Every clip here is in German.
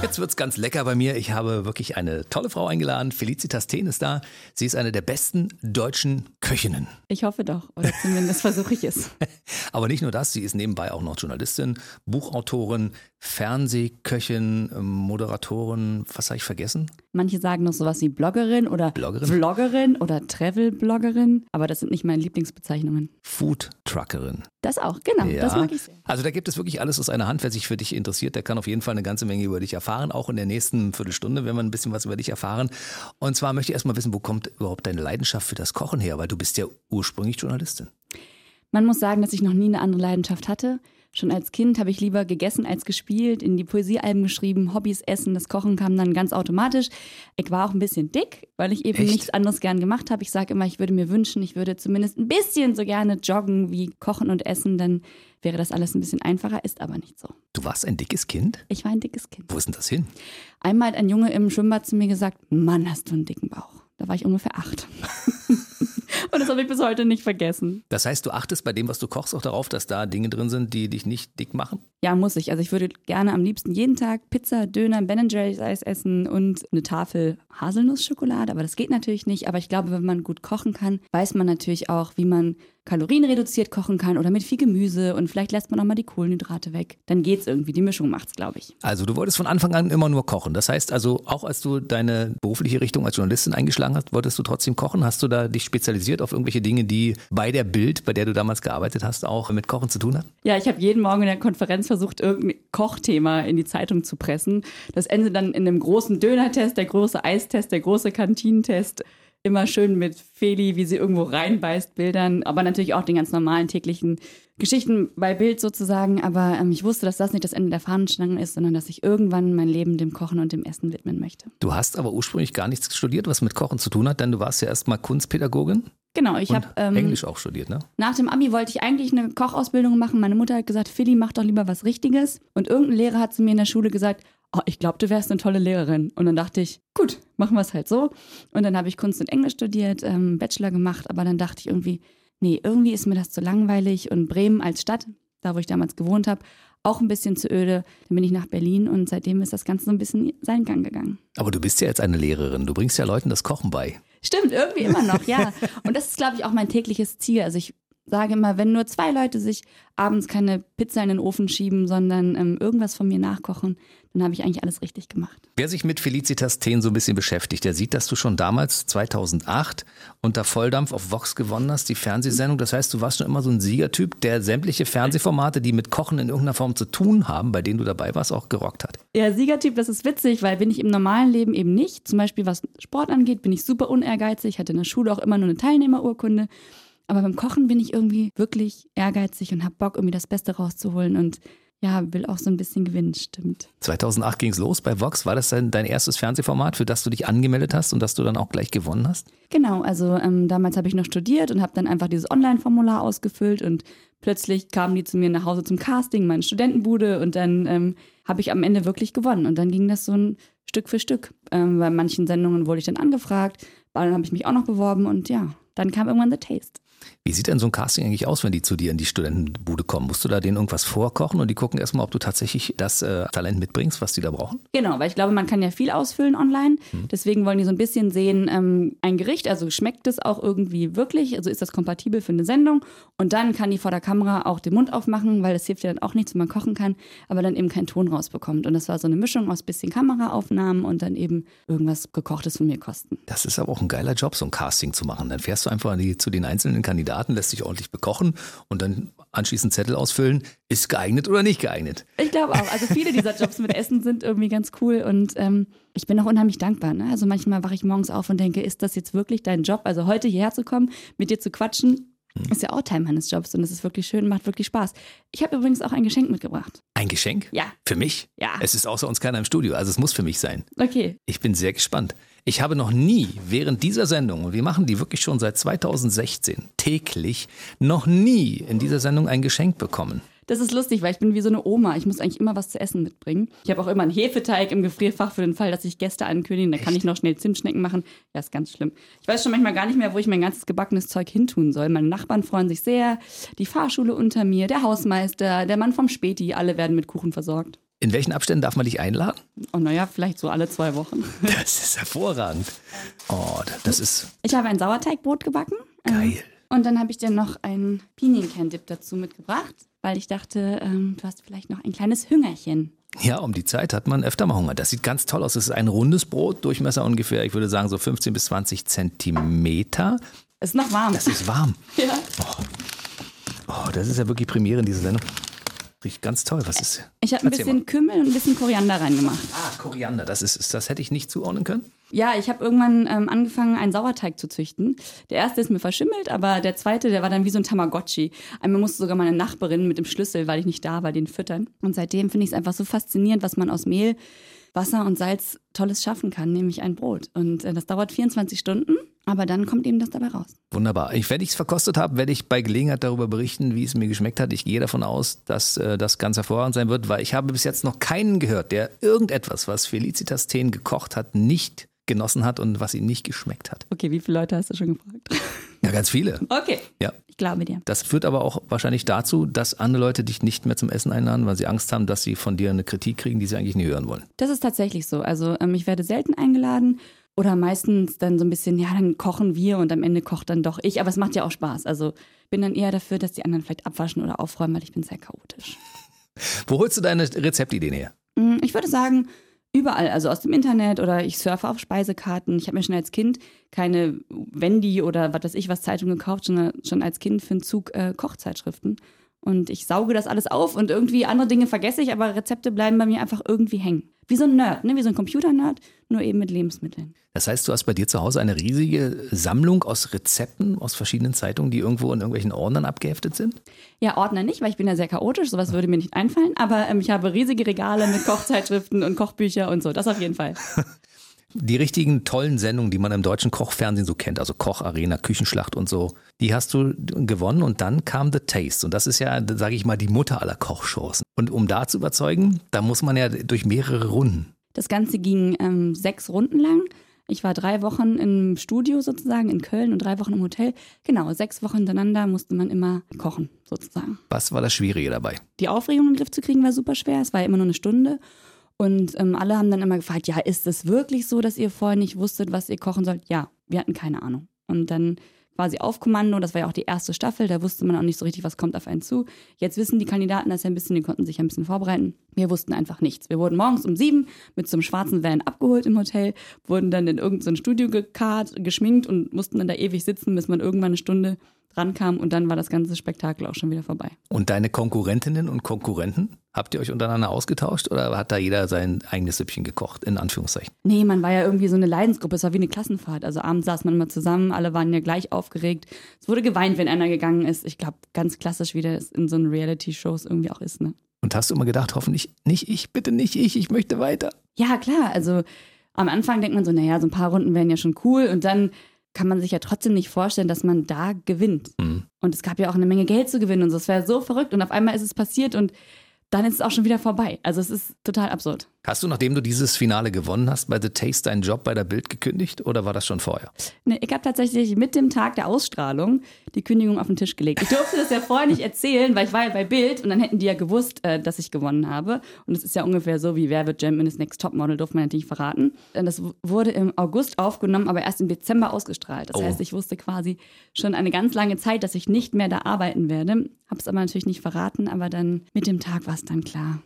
Jetzt wird's ganz lecker bei mir. Ich habe wirklich eine tolle Frau eingeladen. Felicitas Thien ist da. Sie ist eine der besten deutschen Köchinnen. Ich hoffe doch, oder zumindest versuche ich es. Aber nicht nur das, sie ist nebenbei auch noch Journalistin, Buchautorin, Fernsehköchin, Moderatorin. Was habe ich vergessen? Manche sagen noch sowas wie Bloggerin oder Bloggerin? Vloggerin oder Travel-Bloggerin, aber das sind nicht meine Lieblingsbezeichnungen. Food Truckerin. Das auch, genau, Ja. das mag ich sehr. Also da gibt es wirklich alles aus einer Hand. Wer sich für dich interessiert, der kann auf jeden Fall eine ganze Menge über dich erfahren. Auch in der nächsten Viertelstunde werden wir ein bisschen was über dich erfahren. Und zwar möchte ich erstmal wissen, wo kommt überhaupt deine Leidenschaft für das Kochen her? Weil du bist ja ursprünglich Journalistin. Man muss sagen, dass ich noch nie eine andere Leidenschaft hatte. Schon als Kind habe ich lieber gegessen als gespielt, in die Poesiealben geschrieben, Hobbys, Essen, das Kochen kam dann ganz automatisch. Ich war auch ein bisschen dick, weil ich eben Echt? nichts anderes gern gemacht habe. Ich sage immer, ich würde mir wünschen, ich würde zumindest ein bisschen so gerne joggen wie kochen und essen, dann wäre das alles ein bisschen einfacher, ist aber nicht so. Du warst ein dickes Kind? Ich war ein dickes Kind. Wo ist denn das hin? Einmal hat ein Junge im Schwimmbad zu mir gesagt, Mann, hast du einen dicken Bauch. Da war ich ungefähr acht. Und das habe ich bis heute nicht vergessen. Das heißt, du achtest bei dem, was du kochst, auch darauf, dass da Dinge drin sind, die dich nicht dick machen? Ja, muss ich. Also ich würde gerne am liebsten jeden Tag Pizza, Döner, Ben Jerry's Eis essen und eine Tafel Haselnussschokolade. Aber das geht natürlich nicht. Aber ich glaube, wenn man gut kochen kann, weiß man natürlich auch, wie man kalorienreduziert kochen kann oder mit viel Gemüse und vielleicht lässt man auch mal die Kohlenhydrate weg. Dann geht's irgendwie. Die Mischung macht's, glaube ich. Also du wolltest von Anfang an immer nur kochen. Das heißt also, auch als du deine berufliche Richtung als Journalistin eingeschlagen hast, wolltest du trotzdem kochen? Hast du da dich spezialisiert auf irgendwelche Dinge, die bei der Bild, bei der du damals gearbeitet hast, auch mit Kochen zu tun hatten? Ja, ich habe jeden Morgen in der Konferenz versucht, irgendein Kochthema in die Zeitung zu pressen. Das endet dann in einem großen Dönertest, der große Eistest, der große Kantinentest. Immer schön mit Feli, wie sie irgendwo reinbeißt, Bildern, aber natürlich auch den ganz normalen täglichen Geschichten bei Bild sozusagen. Aber ähm, ich wusste, dass das nicht das Ende der Fahnenstange ist, sondern dass ich irgendwann mein Leben dem Kochen und dem Essen widmen möchte. Du hast aber ursprünglich gar nichts studiert, was mit Kochen zu tun hat, denn du warst ja erstmal Kunstpädagogin Genau, ich habe ähm, Englisch auch studiert, ne? Nach dem Abi wollte ich eigentlich eine Kochausbildung machen. Meine Mutter hat gesagt, Philly, mach doch lieber was Richtiges. Und irgendein Lehrer hat zu mir in der Schule gesagt, oh, ich glaube, du wärst eine tolle Lehrerin. Und dann dachte ich, gut, machen wir es halt so. Und dann habe ich Kunst und Englisch studiert, ähm, Bachelor gemacht. Aber dann dachte ich irgendwie, nee, irgendwie ist mir das zu langweilig. Und Bremen als Stadt, da wo ich damals gewohnt habe, auch ein bisschen zu öde. Dann bin ich nach Berlin und seitdem ist das Ganze so ein bisschen seinen Gang gegangen. Aber du bist ja jetzt eine Lehrerin. Du bringst ja Leuten das Kochen bei. Stimmt, irgendwie immer noch, ja. Und das ist, glaube ich, auch mein tägliches Ziel. Also ich sage immer, wenn nur zwei Leute sich abends keine Pizza in den Ofen schieben, sondern ähm, irgendwas von mir nachkochen, dann habe ich eigentlich alles richtig gemacht. Wer sich mit Felicitas Thien so ein bisschen beschäftigt, der sieht, dass du schon damals, 2008, unter Volldampf auf Vox gewonnen hast, die Fernsehsendung. Das heißt, du warst schon immer so ein Siegertyp, der sämtliche Fernsehformate, die mit Kochen in irgendeiner Form zu tun haben, bei denen du dabei warst, auch gerockt hat. Ja, Siegertyp, das ist witzig, weil bin ich im normalen Leben eben nicht. Zum Beispiel was Sport angeht, bin ich super unehrgeizig, hatte in der Schule auch immer nur eine Teilnehmerurkunde. Aber beim Kochen bin ich irgendwie wirklich ehrgeizig und habe Bock, irgendwie das Beste rauszuholen und ja, will auch so ein bisschen gewinnen, stimmt. 2008 ging es los bei Vox. War das dein, dein erstes Fernsehformat, für das du dich angemeldet hast und das du dann auch gleich gewonnen hast? Genau, also ähm, damals habe ich noch studiert und habe dann einfach dieses Online-Formular ausgefüllt und plötzlich kamen die zu mir nach Hause zum Casting, meine Studentenbude und dann ähm, habe ich am Ende wirklich gewonnen und dann ging das so ein Stück für Stück. Ähm, bei manchen Sendungen wurde ich dann angefragt, bei anderen habe ich mich auch noch beworben und ja, dann kam irgendwann The Taste. Wie sieht denn so ein Casting eigentlich aus, wenn die zu dir in die Studentenbude kommen? Musst du da denen irgendwas vorkochen und die gucken erstmal, ob du tatsächlich das äh, Talent mitbringst, was die da brauchen? Genau, weil ich glaube, man kann ja viel ausfüllen online. Deswegen wollen die so ein bisschen sehen, ähm, ein Gericht, also schmeckt es auch irgendwie wirklich, also ist das kompatibel für eine Sendung. Und dann kann die vor der Kamera auch den Mund aufmachen, weil das hilft ja dann auch nichts, wenn man kochen kann, aber dann eben keinen Ton rausbekommt. Und das war so eine Mischung aus bisschen Kameraaufnahmen und dann eben irgendwas gekochtes von mir kosten. Das ist aber auch ein geiler Job, so ein Casting zu machen. Dann fährst du einfach die, zu den einzelnen Kandidaten, lässt dich ordentlich bekochen und dann anschließend Zettel ausfüllen, ist geeignet oder nicht geeignet. Ich glaube auch. Also viele dieser Jobs mit Essen sind irgendwie ganz cool und ähm, ich bin auch unheimlich dankbar. Ne? Also manchmal wache ich morgens auf und denke, ist das jetzt wirklich dein Job? Also heute hierher zu kommen, mit dir zu quatschen, ist ja auch Teil meines Jobs und es ist wirklich schön, macht wirklich Spaß. Ich habe übrigens auch ein Geschenk mitgebracht. Ein Geschenk? Ja. Für mich? Ja. Es ist außer uns keiner im Studio, also es muss für mich sein. Okay. Ich bin sehr gespannt. Ich habe noch nie während dieser Sendung, und wir machen die wirklich schon seit 2016 täglich, noch nie in dieser Sendung ein Geschenk bekommen. Das ist lustig, weil ich bin wie so eine Oma. Ich muss eigentlich immer was zu essen mitbringen. Ich habe auch immer einen Hefeteig im Gefrierfach für den Fall, dass sich Gäste ankündigen. Da kann ich noch schnell Zimtschnecken machen. Ja, ist ganz schlimm. Ich weiß schon manchmal gar nicht mehr, wo ich mein ganzes gebackenes Zeug hintun soll. Meine Nachbarn freuen sich sehr. Die Fahrschule unter mir, der Hausmeister, der Mann vom Späti, alle werden mit Kuchen versorgt. In welchen Abständen darf man dich einladen? Oh, naja, vielleicht so alle zwei Wochen. Das ist hervorragend. Oh, das ist Ich habe ein Sauerteigbrot gebacken. Ähm, geil. Und dann habe ich dir noch einen Pinienkern-Dip dazu mitgebracht, weil ich dachte, ähm, du hast vielleicht noch ein kleines Hüngerchen. Ja, um die Zeit hat man öfter mal Hunger. Das sieht ganz toll aus. Das ist ein rundes Brot, Durchmesser ungefähr, ich würde sagen so 15 bis 20 Zentimeter. Ist noch warm. Das ist warm. ja. Oh, das ist ja wirklich Premiere in dieser Sendung. Riecht ganz toll. Was ist? Ich habe ein bisschen Kümmel und ein bisschen Koriander reingemacht. Ah, Koriander. Das ist, ist- das hätte ich nicht zuordnen können. Ja, ich habe irgendwann ähm, angefangen, einen Sauerteig zu züchten. Der erste ist mir verschimmelt, aber der zweite, der war dann wie so ein Tamagotchi. Einmal musste sogar meine Nachbarin mit dem Schlüssel, weil ich nicht da war, den füttern. Und seitdem finde ich es einfach so faszinierend, was man aus Mehl, Wasser und Salz Tolles schaffen kann, nämlich ein Brot. Und äh, das dauert 24 Stunden, aber dann kommt eben das dabei raus. Wunderbar. Ich, wenn ich es verkostet habe, werde ich bei Gelegenheit darüber berichten, wie es mir geschmeckt hat. Ich gehe davon aus, dass äh, das ganz hervorragend sein wird, weil ich habe bis jetzt noch keinen gehört, der irgendetwas, was Felicitas Teen gekocht hat, nicht genossen hat und was ihm nicht geschmeckt hat. Okay, wie viele Leute hast du schon gefragt? Ja, ganz viele. Okay, Ja. ich glaube dir. Das führt aber auch wahrscheinlich dazu, dass andere Leute dich nicht mehr zum Essen einladen, weil sie Angst haben, dass sie von dir eine Kritik kriegen, die sie eigentlich nie hören wollen. Das ist tatsächlich so. Also ähm, ich werde selten eingeladen oder meistens dann so ein bisschen, ja, dann kochen wir und am Ende kocht dann doch ich. Aber es macht ja auch Spaß. Also bin dann eher dafür, dass die anderen vielleicht abwaschen oder aufräumen, weil ich bin sehr chaotisch. Wo holst du deine Rezeptideen her? Mm, Ich würde sagen, überall, also aus dem Internet oder ich surfe auf Speisekarten. Ich habe mir schon als Kind keine Wendy oder was weiß ich was Zeitung gekauft, sondern schon als Kind für einen Zug äh, Kochzeitschriften. Und ich sauge das alles auf und irgendwie andere Dinge vergesse ich, aber Rezepte bleiben bei mir einfach irgendwie hängen. Wie so ein Nerd, ne? wie so ein Computer-Nerd, nur eben mit Lebensmitteln. Das heißt, du hast bei dir zu Hause eine riesige Sammlung aus Rezepten aus verschiedenen Zeitungen, die irgendwo in irgendwelchen Ordnern abgeheftet sind? Ja, Ordner nicht, weil ich bin ja sehr chaotisch, sowas würde mir nicht einfallen, aber ähm, ich habe riesige Regale mit Kochzeitschriften und Kochbücher und so, das auf jeden Fall. Die richtigen tollen Sendungen, die man im deutschen Kochfernsehen so kennt, also Koch, Arena, Küchenschlacht und so, die hast du gewonnen und dann kam The Taste. Und das ist ja, sage ich mal, die Mutter aller Kochshows. Und um da zu überzeugen, da muss man ja durch mehrere Runden. Das Ganze ging ähm, sechs Runden lang. Ich war drei Wochen im Studio sozusagen in Köln und drei Wochen im Hotel. Genau, sechs Wochen hintereinander musste man immer kochen sozusagen. Was war das Schwierige dabei? Die Aufregung in den Griff zu kriegen war super schwer. Es war immer nur eine Stunde. Und ähm, alle haben dann immer gefragt, ja, ist es wirklich so, dass ihr vorher nicht wusstet, was ihr kochen sollt? Ja, wir hatten keine Ahnung. Und dann quasi auf Kommando, das war ja auch die erste Staffel, da wusste man auch nicht so richtig, was kommt auf einen zu. Jetzt wissen die Kandidaten das ja ein bisschen, die konnten sich ein bisschen vorbereiten. Wir wussten einfach nichts. Wir wurden morgens um sieben mit so einem schwarzen Van abgeholt im Hotel, wurden dann in irgendein Studio gekarrt, geschminkt und mussten dann da ewig sitzen, bis man irgendwann eine Stunde rankam und dann war das ganze Spektakel auch schon wieder vorbei. Und deine Konkurrentinnen und Konkurrenten, habt ihr euch untereinander ausgetauscht oder hat da jeder sein eigenes Süppchen gekocht, in Anführungszeichen? Nee, man war ja irgendwie so eine Leidensgruppe. Es war wie eine Klassenfahrt. Also abends saß man immer zusammen, alle waren ja gleich aufgeregt. Es wurde geweint, wenn einer gegangen ist. Ich glaube, ganz klassisch, wie das in so einen Reality-Shows irgendwie auch ist. Ne? Und hast du immer gedacht, hoffentlich nicht ich, bitte nicht ich, ich möchte weiter. Ja, klar. Also am Anfang denkt man so, naja, so ein paar Runden wären ja schon cool. Und dann kann man sich ja trotzdem nicht vorstellen, dass man da gewinnt. Mhm. Und es gab ja auch eine Menge Geld zu gewinnen und so. Es wäre so verrückt. Und auf einmal ist es passiert und dann ist es auch schon wieder vorbei. Also es ist total absurd. Hast du, nachdem du dieses Finale gewonnen hast, bei The Taste deinen Job bei der Bild gekündigt oder war das schon vorher? Nee, ich habe tatsächlich mit dem Tag der Ausstrahlung die Kündigung auf den Tisch gelegt. Ich durfte das ja vorher nicht erzählen, weil ich war ja bei Bild und dann hätten die ja gewusst, äh, dass ich gewonnen habe. Und es ist ja ungefähr so wie Wer wird Germany's Next Topmodel, durfte man natürlich verraten. Und Das w- wurde im August aufgenommen, aber erst im Dezember ausgestrahlt. Das Oh. heißt, ich wusste quasi schon eine ganz lange Zeit, dass ich nicht mehr da arbeiten werde. Habe es aber natürlich nicht verraten, aber dann mit dem Tag war es dann klar.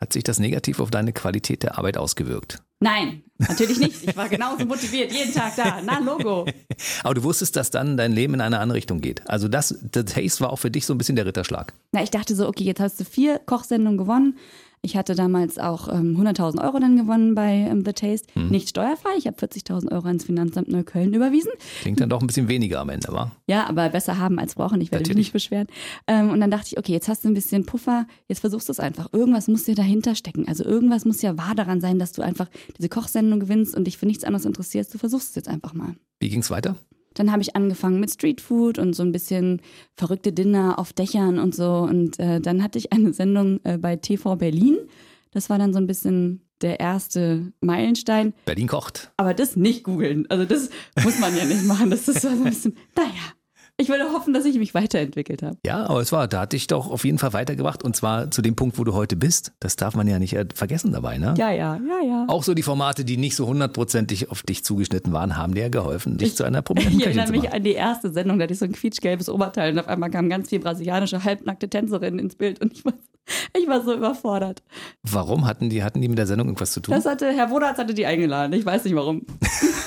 Hat sich das negativ auf deine Qualität der Arbeit ausgewirkt? Nein, natürlich nicht. Ich war genauso motiviert, jeden Tag da. Na, Logo. Aber du wusstest, dass dann dein Leben in eine andere Richtung geht. Also das, The Taste war auch für dich so ein bisschen der Ritterschlag. Na, ich dachte so, okay, jetzt hast du vier Kochsendungen gewonnen. Ich hatte damals auch ähm, 100.000 Euro dann gewonnen bei ähm, The Taste. Nicht steuerfrei. Ich habe 40.000 Euro ans Finanzamt Neukölln überwiesen. Klingt dann doch ein bisschen weniger am Ende, wa? Ja, aber besser haben als brauchen. Ich werde mich nicht beschweren. Ähm, und dann dachte ich, okay, jetzt hast du ein bisschen Puffer. Jetzt versuchst du es einfach. Irgendwas muss dir dahinter stecken. Also irgendwas muss ja wahr daran sein, dass du einfach diese Kochsendung gewinnst und dich für nichts anderes interessierst. Du versuchst es jetzt einfach mal. Wie ging's weiter? Dann habe ich angefangen mit Streetfood und so ein bisschen verrückte Dinner auf Dächern und so. Und äh, dann hatte ich eine Sendung äh, bei TV Berlin. Das war dann so ein bisschen der erste Meilenstein. Berlin kocht. Aber das nicht googeln. Also das muss man ja nicht machen. Das ist so ein bisschen, naja. Ich würde hoffen, dass ich mich weiterentwickelt habe. Ja, aber es war, da hat dich doch auf jeden Fall weitergebracht und zwar zu dem Punkt, wo du heute bist. Das darf man ja nicht äh, vergessen dabei, ne? Ja, ja, ja, ja. Auch so die Formate, die nicht so hundertprozentig auf dich zugeschnitten waren, haben dir geholfen, dich ich, zu einer prominenten Ich erinnere mich an die erste Sendung, da hatte ich so ein quietschgelbes Oberteil und auf einmal kamen ganz viele brasilianische halbnackte Tänzerinnen ins Bild und ich war, ich war so überfordert. Warum hatten die, hatten die mit der Sendung irgendwas zu tun? Das hatte, Herr Wodatz hatte die eingeladen. Ich weiß nicht warum.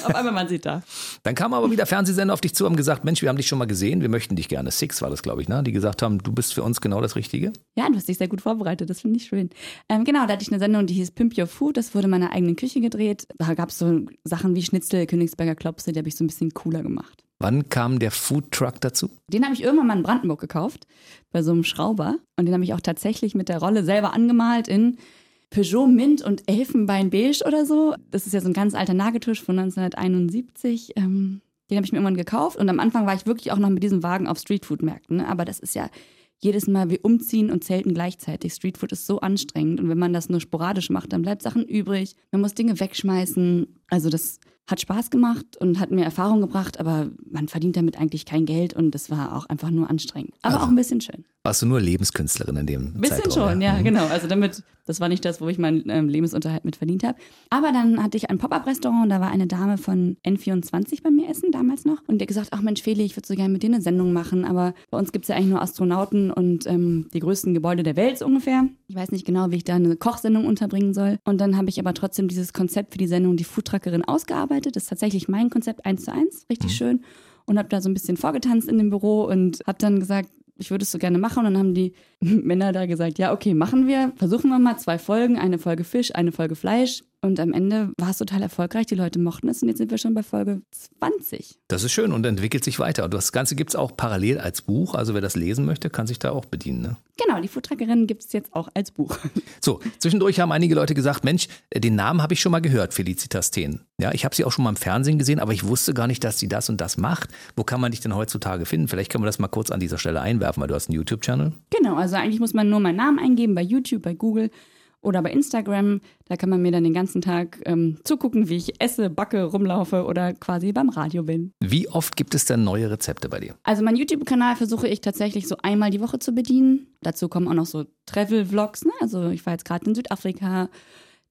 Auf einmal man sieht da. Dann kamen aber wieder Fernsehsender auf dich zu, haben gesagt, Mensch, wir haben dich schon mal gesehen, wir möchten dich gerne. Six war das, glaube ich, ne? Die gesagt haben, du bist für uns genau das Richtige. Ja, du hast dich sehr gut vorbereitet, das finde ich schön. Ähm, genau, da hatte ich eine Sendung, die hieß Pimp Your Food, das wurde in meiner eigenen Küche gedreht. Da gab es so Sachen wie Schnitzel, Königsberger Klopse, die habe ich so ein bisschen cooler gemacht. Wann kam der Food Truck dazu? Den habe ich irgendwann mal in Brandenburg gekauft, bei so einem Schrauber. Und den habe ich auch tatsächlich mit der Rolle selber angemalt in Peugeot Mint und Elfenbein-Beige oder so. Das ist ja so ein ganz alter Nageltisch von 1971. Ähm, den habe ich mir irgendwann gekauft und am Anfang war ich wirklich auch noch mit diesem Wagen auf Streetfood-Märkten. Ne? Aber das ist ja jedes Mal wie umziehen und zelten gleichzeitig. Streetfood ist so anstrengend und wenn man das nur sporadisch macht, dann bleibt Sachen übrig. Man muss Dinge wegschmeißen. Also das hat Spaß gemacht und hat mir Erfahrung gebracht, aber man verdient damit eigentlich kein Geld und es war auch einfach nur anstrengend. Aber Also- auch ein bisschen schön. Warst du nur Lebenskünstlerin in dem Ein bisschen Zeitraum? schon, ja, Mhm. genau. Also damit, das war nicht das, wo ich meinen ähm, Lebensunterhalt mit verdient habe. Aber dann hatte ich ein Pop-Up-Restaurant und da war eine Dame von N24 bei mir essen, damals noch. Und die hat gesagt, ach Mensch, Feli, ich würde so gerne mit dir eine Sendung machen, aber bei uns gibt es ja eigentlich nur Astronauten und ähm, die größten Gebäude der Welt so ungefähr. Ich weiß nicht genau, wie ich da eine Kochsendung unterbringen soll. Und dann habe ich aber trotzdem dieses Konzept für die Sendung Die Foodtruckerin ausgearbeitet. Das ist tatsächlich mein Konzept eins zu eins, richtig schön. Und habe da so ein bisschen vorgetanzt in dem Büro und habe dann gesagt, ich würde es so gerne machen. Und dann haben die Männer da gesagt, ja, okay, machen wir. Versuchen wir mal zwei Folgen, eine Folge Fisch, eine Folge Fleisch. Und am Ende war es total erfolgreich. Die Leute mochten es und jetzt sind wir schon bei Folge 20. Das ist schön und entwickelt sich weiter. Und das Ganze gibt es auch parallel als Buch. Also wer das lesen möchte, kann sich da auch bedienen. Ne? Genau, die Foodtrackerin gibt es jetzt auch als Buch. So, zwischendurch haben einige Leute gesagt, Mensch, äh, den Namen habe ich schon mal gehört, Felicitas Thien. Ja, ich habe sie auch schon mal im Fernsehen gesehen, aber ich wusste gar nicht, dass sie das und das macht. Wo kann man dich denn heutzutage finden? Vielleicht können wir das mal kurz an dieser Stelle einwerfen, weil du hast einen YouTube-Channel. Genau, also eigentlich muss man nur meinen Namen eingeben bei YouTube, bei Google oder bei Instagram. Da kann man mir dann den ganzen Tag ähm, zugucken, wie ich esse, backe, rumlaufe oder quasi beim Radio bin. Wie oft gibt es denn neue Rezepte bei dir? Also meinen YouTube-Kanal versuche ich tatsächlich so einmal die Woche zu bedienen. Dazu kommen auch noch so Travel-Vlogs. Ne? Also ich war jetzt gerade in Südafrika.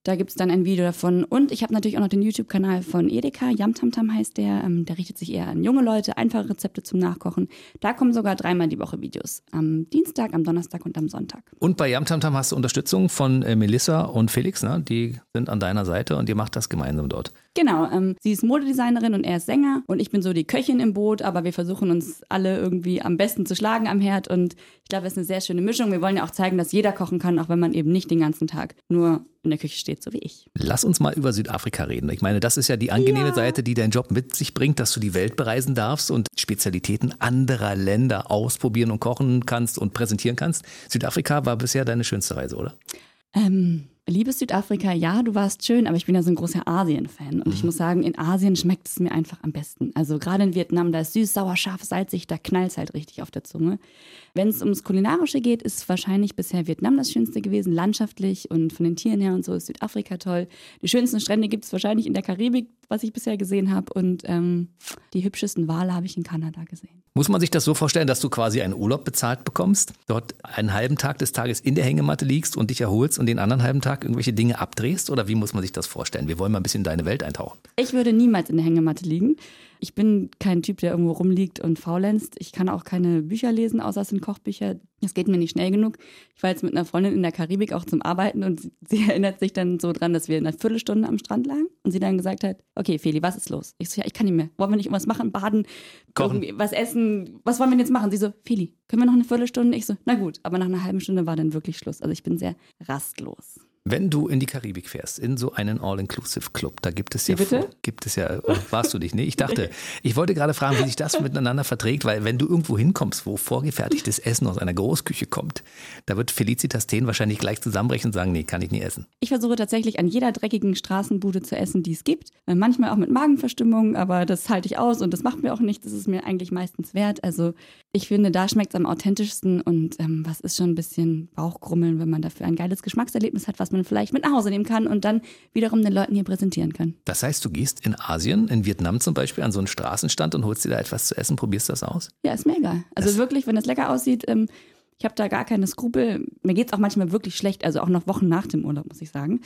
Da gibt es dann ein Video davon. Und ich habe natürlich auch noch den YouTube-Kanal von Edeka. Yamtamtam heißt der. Ähm, der richtet sich eher an junge Leute, einfache Rezepte zum Nachkochen. Da kommen sogar dreimal die Woche Videos. Am Dienstag, am Donnerstag und am Sonntag. Und bei Yamtamtam hast du Unterstützung von äh, Melissa und Felix, ne? Die sind an deiner Seite und ihr macht das gemeinsam dort. Genau, ähm, sie ist Modedesignerin und er ist Sänger und ich bin so die Köchin im Boot, aber wir versuchen uns alle irgendwie am besten zu schlagen am Herd und ich glaube, es ist eine sehr schöne Mischung. Wir wollen ja auch zeigen, dass jeder kochen kann, auch wenn man eben nicht den ganzen Tag nur in der Küche steht, so wie ich. Lass uns mal über Südafrika reden. Ich meine, das ist ja die angenehme Ja. Seite, die dein Job mit sich bringt, dass du die Welt bereisen darfst und Spezialitäten anderer Länder ausprobieren und kochen kannst und präsentieren kannst. Südafrika war bisher deine schönste Reise, oder? Ähm, liebes Südafrika, ja, du warst schön, aber ich bin ja so ein großer Asien-Fan. Und ich muss sagen, in Asien schmeckt es mir einfach am besten. Also gerade in Vietnam, da ist süß, sauer, scharf, salzig, da knallt es halt richtig auf der Zunge. Wenn es ums Kulinarische geht, ist wahrscheinlich bisher Vietnam das Schönste gewesen, landschaftlich und von den Tieren her und so ist Südafrika toll. Die schönsten Strände gibt es wahrscheinlich in der Karibik, was ich bisher gesehen habe. Und ähm, die hübschesten Wale habe ich in Kanada gesehen. Muss man sich das so vorstellen, dass du quasi einen Urlaub bezahlt bekommst, dort einen halben Tag des Tages in der Hängematte liegst und dich erholst und den anderen halben Tag irgendwelche Dinge abdrehst? Oder wie muss man sich das vorstellen? Wir wollen mal ein bisschen in deine Welt eintauchen. Ich würde niemals in der Hängematte liegen. Ich bin kein Typ, der irgendwo rumliegt und faulenzt. Ich kann auch keine Bücher lesen, außer es sind Kochbücher. Das geht mir nicht schnell genug. Ich war jetzt mit einer Freundin in der Karibik auch zum Arbeiten und sie- erinnert sich dann so dran, dass wir eine Viertelstunde am Strand lagen und sie dann gesagt hat, okay, Feli, was ist los? Ich so, ja, ich kann nicht mehr. Wollen wir nicht irgendwas machen? Baden, Kochen. was essen? Was wollen wir denn jetzt machen? Sie so, Feli, können wir noch eine Viertelstunde? Ich so, na gut. Aber nach einer halben Stunde war dann wirklich Schluss. Also ich bin sehr rastlos. Wenn du in die Karibik fährst, in so einen All-Inclusive-Club, da gibt es ja, Wie bitte? gibt es ja, oh, warst du dich? Nee, ich dachte, ich wollte gerade fragen, wie sich das miteinander verträgt, weil wenn du irgendwo hinkommst, wo vorgefertigtes Essen aus einer Großküche kommt, da wird Felicitas Teen wahrscheinlich gleich zusammenbrechen und sagen, nee, kann ich nie essen. Ich versuche tatsächlich an jeder dreckigen Straßenbude zu essen, die es gibt. Äh, Manchmal auch mit Magenverstimmung, aber das halte ich aus und das macht mir auch nichts. Das ist mir eigentlich meistens wert. Also ich finde, da schmeckt es am authentischsten und ähm, was ist schon ein bisschen Bauchgrummeln, wenn man dafür ein geiles Geschmackserlebnis hat, was man vielleicht mit nach Hause nehmen kann und dann wiederum den Leuten hier präsentieren kann. Das heißt, du gehst in Asien, in Vietnam zum Beispiel, an so einen Straßenstand und holst dir da etwas zu essen, probierst das aus? Ja, ist mir egal. Also wirklich, wenn das lecker aussieht, ähm, ich habe da gar keine Skrupel. Mir geht es auch manchmal wirklich schlecht, also auch noch Wochen nach dem Urlaub, muss ich sagen.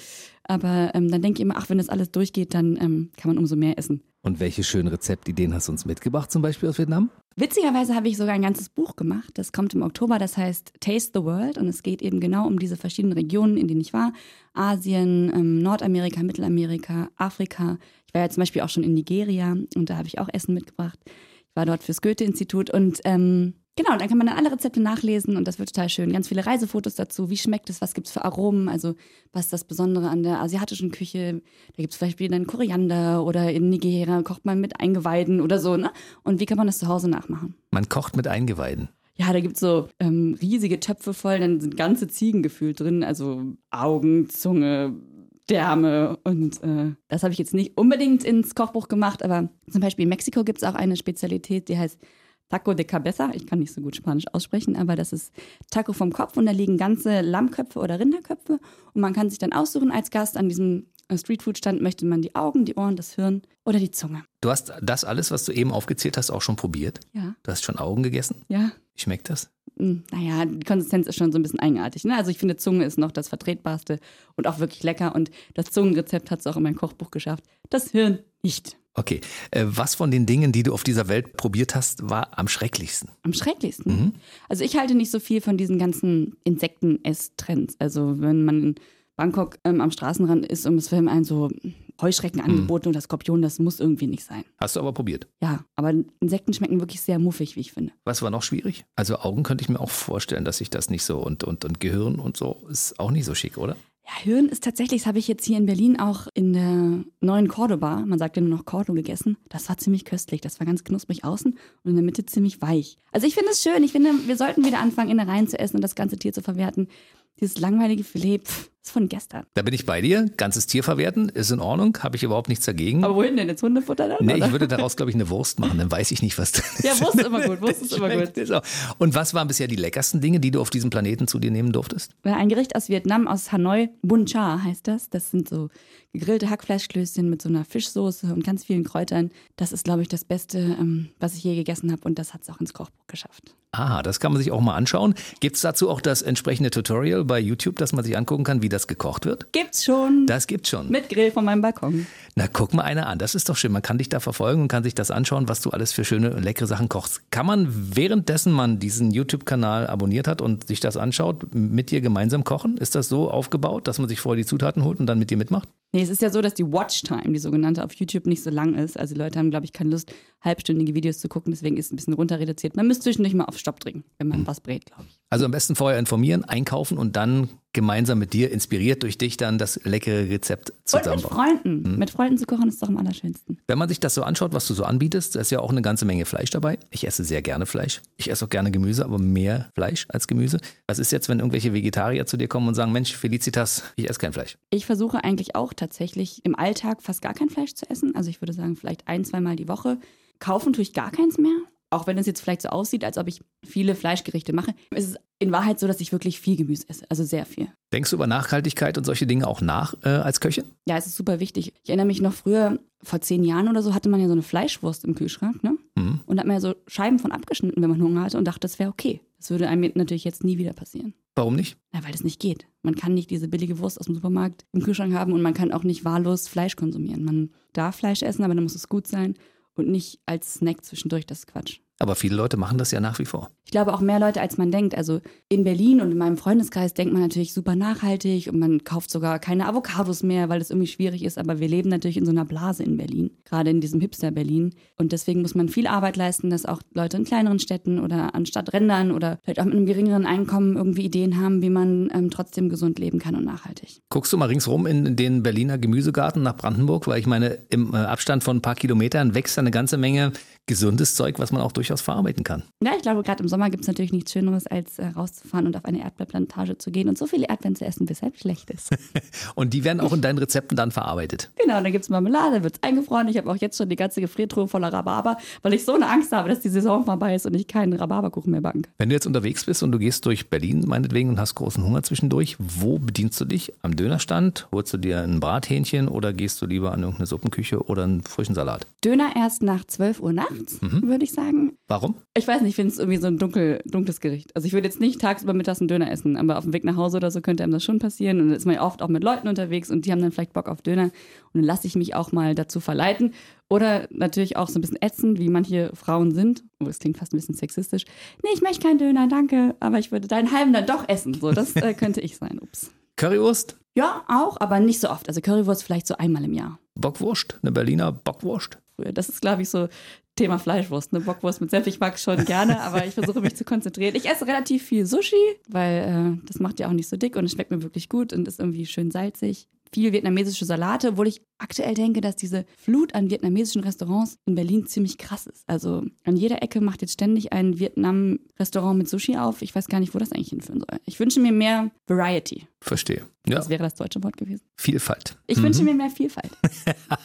Aber ähm, dann denke ich immer, ach, wenn das alles durchgeht, dann ähm, kann man umso mehr essen. Und welche schönen Rezeptideen hast du uns mitgebracht, zum Beispiel aus Vietnam? Witzigerweise habe ich sogar ein ganzes Buch gemacht. Das kommt im Oktober, das heißt Taste the World. Und es geht eben genau um diese verschiedenen Regionen, in denen ich war. Asien, ähm, Nordamerika, Mittelamerika, Afrika. Ich war ja zum Beispiel auch schon in Nigeria und da habe ich auch Essen mitgebracht. Ich war dort fürs Goethe-Institut und ähm, genau, dann kann man dann alle Rezepte nachlesen und das wird total schön. Ganz viele Reisefotos dazu. Wie schmeckt es? Was gibt es für Aromen? Also, was ist das Besondere an der asiatischen Küche? Da gibt es zum Beispiel dann Koriander oder in Nigeria kocht man mit Eingeweiden oder so, ne? Und wie kann man das zu Hause nachmachen? Man kocht mit Eingeweiden. Ja, da gibt es so ähm, riesige Töpfe voll, dann sind ganze Ziegen gefühlt drin, also Augen, Zunge, Därme und äh, das habe ich jetzt nicht unbedingt ins Kochbuch gemacht, aber zum Beispiel in Mexiko gibt es auch eine Spezialität, die heißt Taco de Cabeza. Ich kann nicht so gut Spanisch aussprechen, aber das ist Taco vom Kopf und da liegen ganze Lammköpfe oder Rinderköpfe und man kann sich dann aussuchen als Gast an diesem äh, Streetfood-Stand, möchte man die Augen, die Ohren, das Hirn oder die Zunge. Du hast das alles, was du eben aufgezählt hast, auch schon probiert? Ja, Du hast schon Augen gegessen? ja. Wie schmeckt das? Hm, Naja, die Konsistenz ist schon so ein bisschen eigenartig. Ne? Also ich finde, Zunge ist noch das Vertretbarste und auch wirklich lecker. Und das Zungenrezept hat es auch in mein Kochbuch geschafft. Das Hirn nicht. Okay. Äh, was von den Dingen, die du auf dieser Welt probiert hast, war am schrecklichsten? Am schrecklichsten. Also ich halte nicht so viel von diesen ganzen Insekten-Esstrends. Also wenn man in Bangkok ähm, am Straßenrand ist und es werden einem so Heuschrecken angeboten oder Skorpion, das muss irgendwie nicht sein. Hast du aber probiert. Ja, aber Insekten schmecken wirklich sehr muffig, wie ich finde. Was war noch schwierig? Also Augen könnte ich mir auch vorstellen, dass ich das nicht so und, und, und Gehirn und so ist auch nicht so schick, oder? Ja, Hirn ist tatsächlich, das habe ich jetzt hier in Berlin auch in der neuen Cordoba, man sagt ja nur noch Cordo gegessen. Das war ziemlich köstlich. Das war ganz knusprig außen und in der Mitte ziemlich weich. Also ich finde es schön. Ich finde, wir sollten wieder anfangen, Innereien zu essen und das ganze Tier zu verwerten. Dieses langweilige Filet, pff, ist von gestern. Da bin ich bei dir. Ganzes Tier verwerten ist in Ordnung, habe ich überhaupt nichts dagegen. Aber wohin denn? Jetzt Hundefutter dann? Nee, oder? ich würde daraus, glaube ich, eine Wurst machen, dann weiß ich nicht, was drin ist. Ja, Wurst ist immer gut. Wurst ist immer gut. Und was waren bisher die leckersten Dinge, die du auf diesem Planeten zu dir nehmen durftest? Ja, Ein Gericht aus Vietnam, aus Hanoi, Bun Cha heißt das. Das sind so gegrillte Hackfleischklößchen mit so einer Fischsoße und ganz vielen Kräutern. Das ist, glaube ich, das Beste, ähm, was ich je gegessen habe und das hat es auch ins Kochbuch geschafft. Ah, das kann man sich auch mal anschauen. Gibt es dazu auch das entsprechende Tutorial bei YouTube, dass man sich angucken kann, wie das gekocht wird? Gibt's schon. Das gibt's schon. Mit Grill von meinem Balkon. Na, guck mal einer an. Das ist doch schön. Man kann dich da verfolgen und kann sich das anschauen, was du alles für schöne und leckere Sachen kochst. Kann man währenddessen man diesen YouTube-Kanal abonniert hat und sich das anschaut, mit dir gemeinsam kochen? Ist das so aufgebaut, dass man sich vorher die Zutaten holt und dann mit dir mitmacht? Nee, es ist ja so, dass die Watchtime, die sogenannte, auf YouTube nicht so lang ist. Also die Leute haben, glaube ich, keine Lust, halbstündige Videos zu gucken. Deswegen ist es ein bisschen runter reduziert. Man müsste zwischendurch mal auf Stopp drücken, wenn man was brät, glaube ich. Also am besten vorher informieren, einkaufen und dann gemeinsam mit dir, inspiriert durch dich, dann das leckere Rezept Und mit zusammenbauen. Freunden. Mit Freunden zu kochen ist doch am allerschönsten. Wenn man sich das so anschaut, was du so anbietest, da ist ja auch eine ganze Menge Fleisch dabei. Ich esse sehr gerne Fleisch. Ich esse auch gerne Gemüse, aber mehr Fleisch als Gemüse. Was ist jetzt, wenn irgendwelche Vegetarier zu dir kommen und sagen, Mensch, Felicitas, ich esse kein Fleisch? Ich versuche eigentlich auch tatsächlich im Alltag fast gar kein Fleisch zu essen. Also ich würde sagen, vielleicht ein, zweimal die Woche. Kaufen tue ich gar keins mehr. Auch wenn es jetzt vielleicht so aussieht, als ob ich viele Fleischgerichte mache, ist es in Wahrheit so, dass ich wirklich viel Gemüse esse. Also sehr viel. Denkst du über Nachhaltigkeit und solche Dinge auch nach äh, als Köchin? Ja, es ist super wichtig. Ich erinnere mich noch früher, vor zehn Jahren oder so, hatte man ja so eine Fleischwurst im Kühlschrank, ne? Mhm. Und hat man ja so Scheiben von abgeschnitten, wenn man Hunger hatte und dachte, das wäre okay. Das würde einem natürlich jetzt nie wieder passieren. Warum nicht? Ja, weil das nicht geht. Man kann nicht diese billige Wurst aus dem Supermarkt im Kühlschrank haben und man kann auch nicht wahllos Fleisch konsumieren. Man darf Fleisch essen, aber dann muss es gut sein und nicht als Snack zwischendurch, das ist Quatsch. Aber viele Leute machen das ja nach wie vor. Ich glaube auch mehr Leute, als man denkt. Also in Berlin und in meinem Freundeskreis denkt man natürlich super nachhaltig und man kauft sogar keine Avocados mehr, weil es irgendwie schwierig ist. Aber wir leben natürlich in so einer Blase in Berlin, gerade in diesem Hipster-Berlin. Und deswegen muss man viel Arbeit leisten, dass auch Leute in kleineren Städten oder an Stadträndern oder vielleicht auch mit einem geringeren Einkommen irgendwie Ideen haben, wie man ähm, trotzdem gesund leben kann und nachhaltig. Guckst du mal ringsrum in den Berliner Gemüsegarten nach Brandenburg? Weil ich meine, im äh, Abstand von ein paar Kilometern wächst da eine ganze Menge gesundes Zeug, was man auch durchaus verarbeiten kann. Ja, ich glaube, gerade im Sommer gibt es natürlich nichts Schöneres, als äh, rauszufahren und auf eine Erdbeerplantage zu gehen und so viele Erdbeeren zu essen, weshalb schlecht ist. und die werden auch in deinen Rezepten dann verarbeitet. Genau, dann gibt es Marmelade, wird es eingefroren. Ich habe auch jetzt schon die ganze Gefriertruhe voller Rhabarber, weil ich so eine Angst habe, dass die Saison vorbei ist und ich keinen Rhabarberkuchen mehr backen kann. Wenn du jetzt unterwegs bist und du gehst durch Berlin meinetwegen und hast großen Hunger zwischendurch, wo bedienst du dich? Am Dönerstand? Holst du dir ein Brathähnchen oder gehst du lieber an irgendeine Suppenküche oder einen frischen Salat? Döner erst nach 12 Uhr nachts, mhm. würde ich sagen. Warum? Ich weiß nicht, ich finde es irgendwie so ein dunkel, dunkles Gericht. Also ich würde jetzt nicht tagsüber mittags einen Döner essen, aber auf dem Weg nach Hause oder so könnte einem das schon passieren. Und dann ist man ja oft auch mit Leuten unterwegs und die haben dann vielleicht Bock auf Döner. Und dann lasse ich mich auch mal dazu verleiten. Oder natürlich auch so ein bisschen ätzend, wie manche Frauen sind. Oh, das klingt fast ein bisschen sexistisch. Nee, ich möchte keinen Döner, danke. Aber ich würde deinen halben dann doch essen. So, das äh, könnte ich sein. Ups. Currywurst? Ja, auch, aber nicht so oft. Also Currywurst vielleicht so einmal im Jahr. Bockwurst? Eine Berliner Bockwurst? Das ist, glaube ich, so Thema Fleischwurst. Eine Bockwurst mit Senf, ich mag schon gerne, aber ich versuche mich zu konzentrieren. Ich esse relativ viel Sushi, weil äh, das macht ja auch nicht so dick und es schmeckt mir wirklich gut und ist irgendwie schön salzig viel vietnamesische Salate, obwohl ich aktuell denke, dass diese Flut an vietnamesischen Restaurants in Berlin ziemlich krass ist. Also an jeder Ecke macht jetzt ständig ein Vietnam-Restaurant mit Sushi auf. Ich weiß gar nicht, wo das eigentlich hinführen soll. Ich wünsche mir mehr Variety. Verstehe. Ja. Das wäre das deutsche Wort gewesen. Vielfalt. Ich mhm. wünsche mir mehr Vielfalt.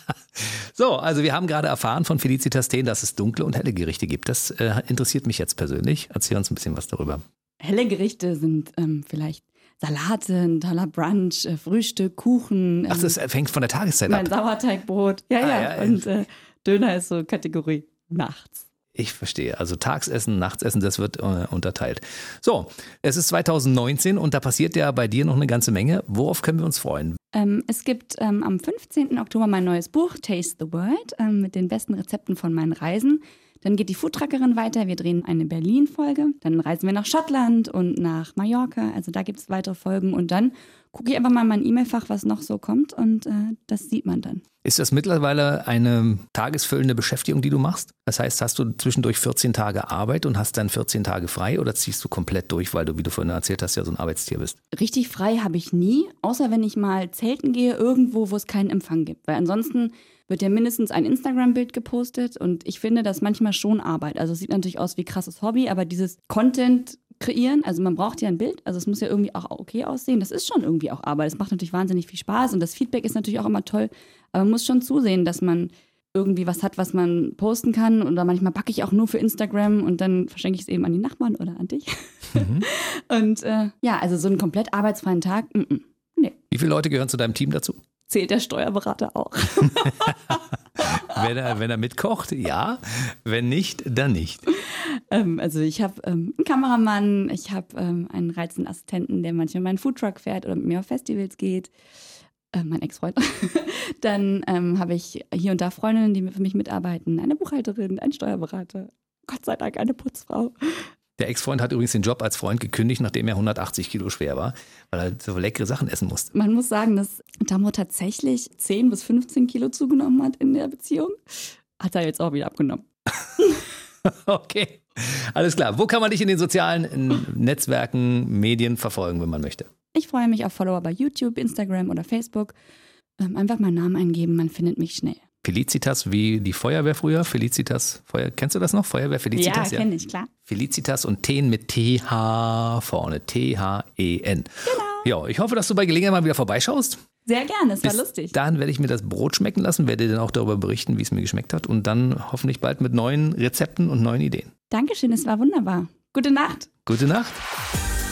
so, also wir haben gerade erfahren von Felicitas Teen, dass es dunkle und helle Gerichte gibt. Das äh, interessiert mich jetzt persönlich. Erzähl uns ein bisschen was darüber. Helle Gerichte sind ähm, vielleicht Salate, ein toller Brunch, äh, Frühstück, Kuchen. Ach, das ähm, fängt von der Tageszeit ab. Mein Sauerteigbrot. Ja, ah, ja. ja. Und äh, Döner ist so Kategorie nachts. Ich verstehe. Also Tagsessen, Nachtsessen, das wird äh, unterteilt. So, es ist 2019 und da passiert ja bei dir noch eine ganze Menge. Worauf können wir uns freuen? Ähm, es gibt ähm, am 15. Oktober mein neues Buch Taste the World ähm, mit den besten Rezepten von meinen Reisen. Dann geht die Foodtruckerin weiter. Wir drehen eine Berlin-Folge. Dann reisen wir nach Schottland und nach Mallorca. Also da gibt es weitere Folgen. Und dann gucke ich einfach mal in mein E-Mail-Fach, was noch so kommt. Und äh, das sieht man dann. Ist das mittlerweile eine tagesfüllende Beschäftigung, die du machst? Das heißt, hast du zwischendurch 14 Tage Arbeit und hast dann 14 Tage frei oder ziehst du komplett durch, weil du, wie du vorhin erzählt hast, ja so ein Arbeitstier bist? Richtig frei habe ich nie, außer wenn ich mal zelten gehe, irgendwo, wo es keinen Empfang gibt. Weil ansonsten wird ja mindestens ein Instagram-Bild gepostet und ich finde das manchmal schon Arbeit. Also es sieht natürlich aus wie krasses Hobby, aber dieses Content kreieren, also man braucht ja ein Bild, also es muss ja irgendwie auch okay aussehen. Das ist schon irgendwie auch Arbeit. Es macht natürlich wahnsinnig viel Spaß und das Feedback ist natürlich auch immer toll, aber man muss schon zusehen, dass man irgendwie was hat, was man posten kann. Oder manchmal backe ich auch nur für Instagram und dann verschenke ich es eben an die Nachbarn oder an dich. Mhm. und äh, ja, also so einen komplett arbeitsfreien Tag, m -m, nee. Wie viele Leute gehören zu deinem Team dazu? zählt der Steuerberater auch. wenn, er, wenn er mitkocht, ja. Wenn nicht, dann nicht. Ähm, also ich habe ähm, einen Kameramann, ich habe ähm, einen reizenden Assistenten, der manchmal meinen Foodtruck fährt oder mit mir auf Festivals geht. Äh, mein Ex-Freund. dann ähm, habe ich hier und da Freundinnen, die für mich mitarbeiten, eine Buchhalterin, einen Steuerberater. Gott sei Dank eine Putzfrau. Der Ex-Freund hat übrigens den Job als Freund gekündigt, nachdem er 180 Kilo schwer war, weil er so leckere Sachen essen musste. Man muss sagen, dass Tamo tatsächlich 10 bis 15 Kilo zugenommen hat in der Beziehung. Hat er jetzt auch wieder abgenommen. okay. Alles klar. Wo kann man dich in den sozialen Netzwerken, Medien verfolgen, wenn man möchte? Ich freue mich auf Follower bei YouTube, Instagram oder Facebook. Ähm, einfach meinen Namen eingeben, man findet mich schnell. Felicitas wie die Feuerwehr früher. Felicitas, Feuer, kennst du das noch? Feuerwehr Felicitas? Ja, kenne ich, klar. Felicitas und Ten mit TH vorne. T-H-E-N. Genau. Ja, ich hoffe, dass du bei Gelegenheit mal wieder vorbeischaust. Sehr gerne, es war lustig. Dann werde ich mir das Brot schmecken lassen, werde dann auch darüber berichten, wie es mir geschmeckt hat und dann hoffentlich bald mit neuen Rezepten und neuen Ideen. Dankeschön, es war wunderbar. Gute Nacht. Gute Nacht.